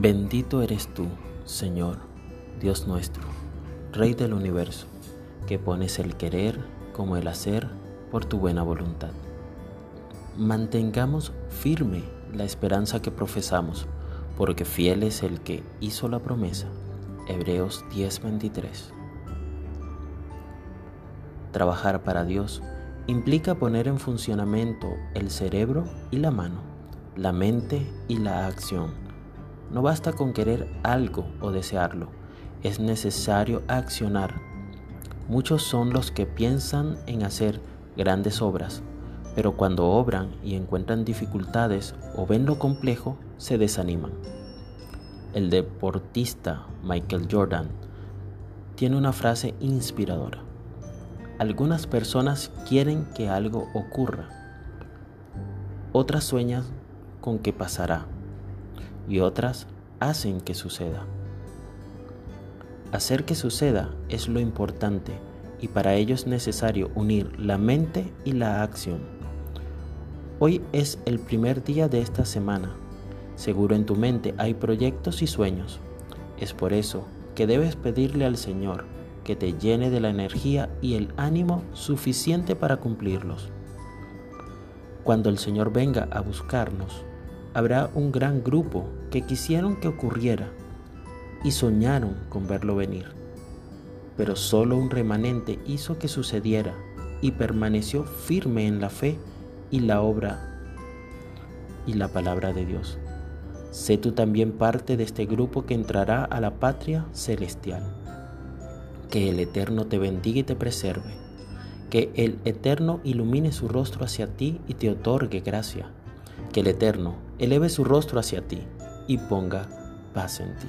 Bendito eres tú, Señor, Dios nuestro, Rey del universo, que pones el querer como el hacer por tu buena voluntad. Mantengamos firme la esperanza que profesamos, porque fiel es el que hizo la promesa. Hebreos 10:23. Trabajar para Dios implica poner en funcionamiento el cerebro y la mano, la mente y la acción no basta con querer algo o desearlo, es necesario accionar. Muchos son los que piensan en hacer grandes obras, pero cuando obran y encuentran dificultades o ven lo complejo, se desaniman. El deportista Michael Jordan tiene una frase inspiradora. Algunas personas quieren que algo ocurra, otras sueñan con que pasará y otras hacen que suceda. Hacer que suceda es lo importante y para ello es necesario unir la mente y la acción. Hoy es el primer día de esta semana. Seguro en tu mente hay proyectos y sueños. Es por eso que debes pedirle al Señor que te llene de la energía y el ánimo suficiente para cumplirlos. Cuando el Señor venga a buscarnos, habrá un gran grupo que quisieron que ocurriera y soñaron con verlo venir. Pero solo un remanente hizo que sucediera y permaneció firme en la fe y la obra y la palabra de Dios. Sé tú también parte de este grupo que entrará a la patria celestial. Que el Eterno te bendiga y te preserve. Que el Eterno ilumine su rostro hacia ti y te otorgue gracia que el Eterno eleve su rostro hacia ti y ponga paz en ti.